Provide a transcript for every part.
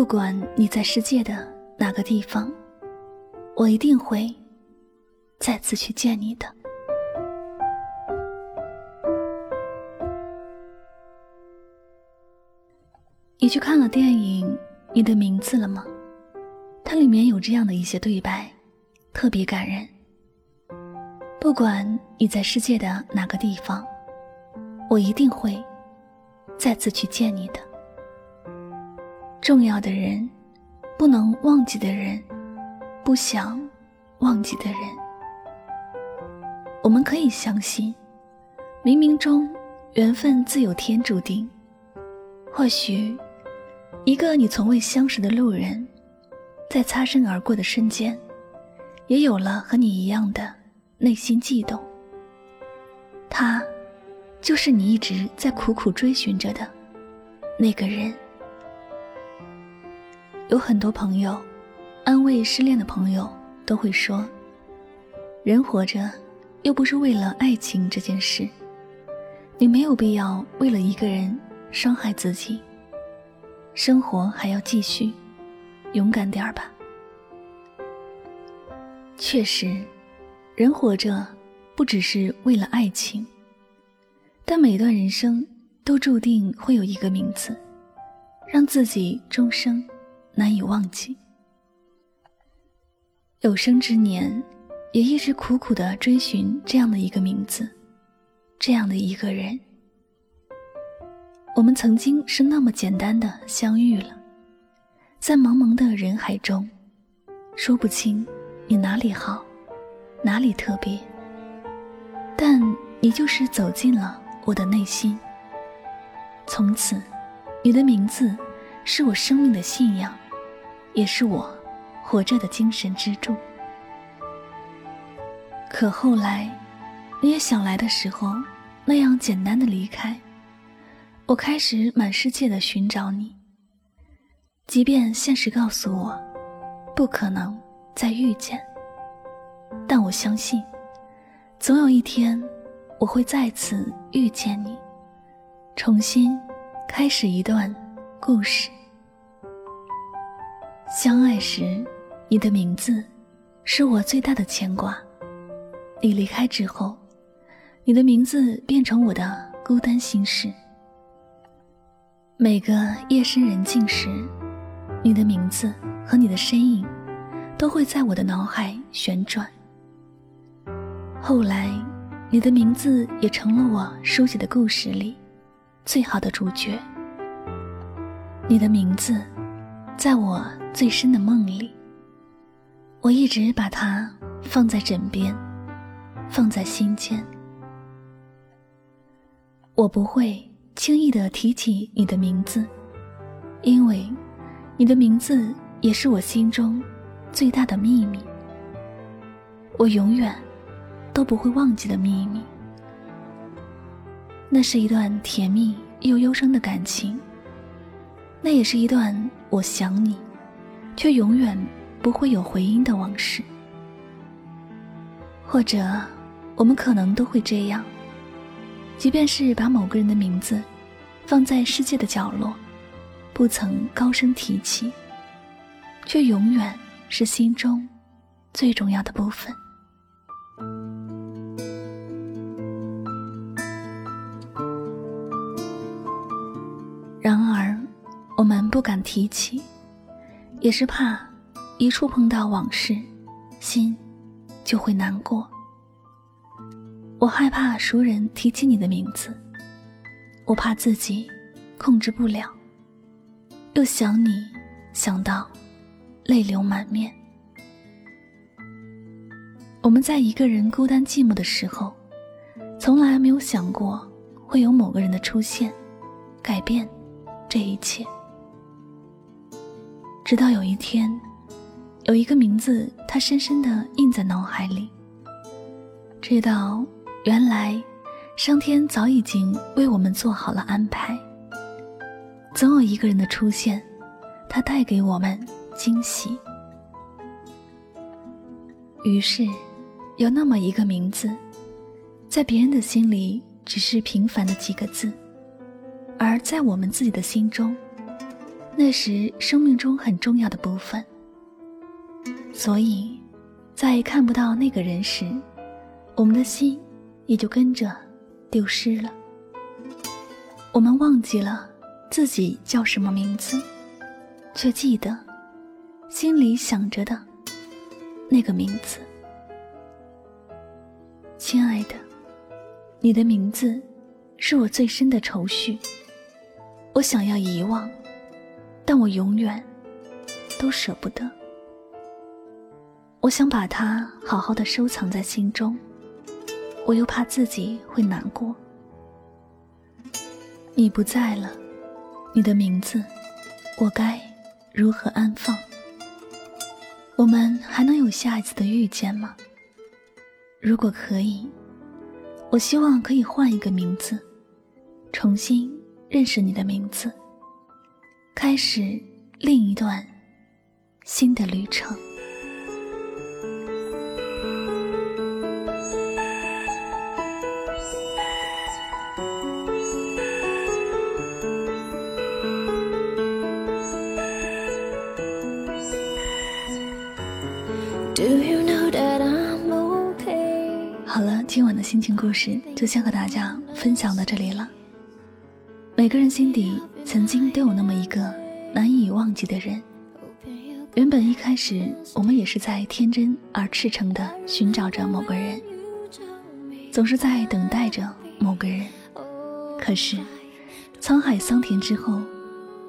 不管你在世界的哪个地方，我一定会再次去见你的。你去看了电影《你的名字》了吗？它里面有这样的一些对白，特别感人。不管你在世界的哪个地方，我一定会再次去见你的。重要的人，不能忘记的人，不想忘记的人，我们可以相信，冥冥中缘分自有天注定。或许，一个你从未相识的路人，在擦身而过的瞬间，也有了和你一样的内心悸动。他，就是你一直在苦苦追寻着的那个人。有很多朋友，安慰失恋的朋友，都会说：“人活着，又不是为了爱情这件事，你没有必要为了一个人伤害自己。生活还要继续，勇敢点儿吧。”确实，人活着不只是为了爱情，但每段人生都注定会有一个名字，让自己终生。难以忘记，有生之年，也一直苦苦的追寻这样的一个名字，这样的一个人。我们曾经是那么简单的相遇了，在茫茫的人海中，说不清你哪里好，哪里特别，但你就是走进了我的内心。从此，你的名字是我生命的信仰。也是我活着的精神支柱。可后来，你也想来的时候，那样简单的离开，我开始满世界的寻找你。即便现实告诉我，不可能再遇见，但我相信，总有一天，我会再次遇见你，重新开始一段故事。相爱时，你的名字是我最大的牵挂。你离开之后，你的名字变成我的孤单心事。每个夜深人静时，你的名字和你的身影都会在我的脑海旋转。后来，你的名字也成了我书写的故事里最好的主角。你的名字，在我。最深的梦里，我一直把它放在枕边，放在心间。我不会轻易的提起你的名字，因为你的名字也是我心中最大的秘密。我永远都不会忘记的秘密。那是一段甜蜜又忧伤的感情，那也是一段我想你。却永远不会有回音的往事，或者，我们可能都会这样。即便是把某个人的名字放在世界的角落，不曾高声提起，却永远是心中最重要的部分。然而，我们不敢提起。也是怕，一触碰到往事，心就会难过。我害怕熟人提起你的名字，我怕自己控制不了，又想你想到泪流满面。我们在一个人孤单寂寞的时候，从来没有想过会有某个人的出现，改变这一切。直到有一天，有一个名字，它深深的印在脑海里，知道。原来，上天早已经为我们做好了安排。总有一个人的出现，他带给我们惊喜。于是，有那么一个名字，在别人的心里只是平凡的几个字，而在我们自己的心中，那是生命中很重要的部分。所以，在看不到那个人时，我们的心。也就跟着丢失了。我们忘记了自己叫什么名字，却记得心里想着的那个名字。亲爱的，你的名字是我最深的愁绪。我想要遗忘，但我永远都舍不得。我想把它好好的收藏在心中。我又怕自己会难过。你不在了，你的名字，我该如何安放？我们还能有下一次的遇见吗？如果可以，我希望可以换一个名字，重新认识你的名字，开始另一段新的旅程。好了，今晚的心情故事就先和大家分享到这里了。每个人心底曾经都有那么一个难以忘记的人。原本一开始我们也是在天真而赤诚的寻找着某个人，总是在等待着某个人。可是沧海桑田之后，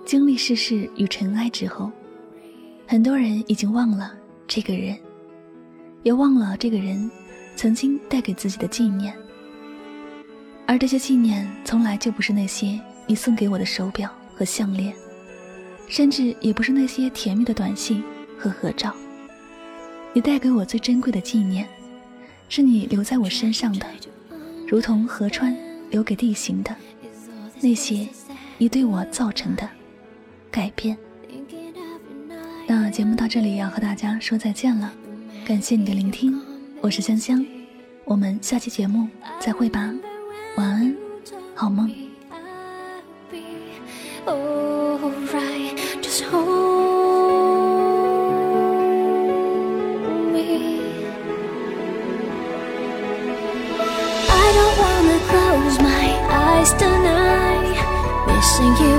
经历世事与尘埃之后，很多人已经忘了这个人。也忘了这个人曾经带给自己的纪念，而这些纪念从来就不是那些你送给我的手表和项链，甚至也不是那些甜蜜的短信和合照。你带给我最珍贵的纪念，是你留在我身上的，如同河川留给地形的那些你对我造成的改变。那节目到这里要和大家说再见了。感谢你的聆听，我是香香，我们下期节目再会吧，晚安，好梦。Just hold me. I don't wanna close my eyes tonight, missing you.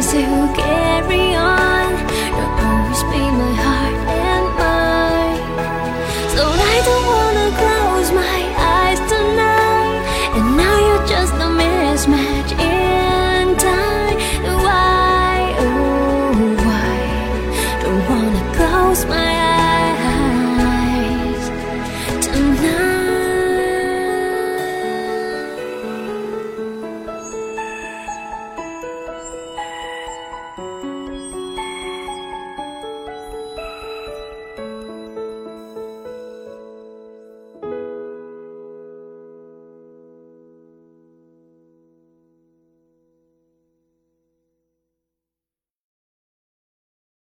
crazy who gave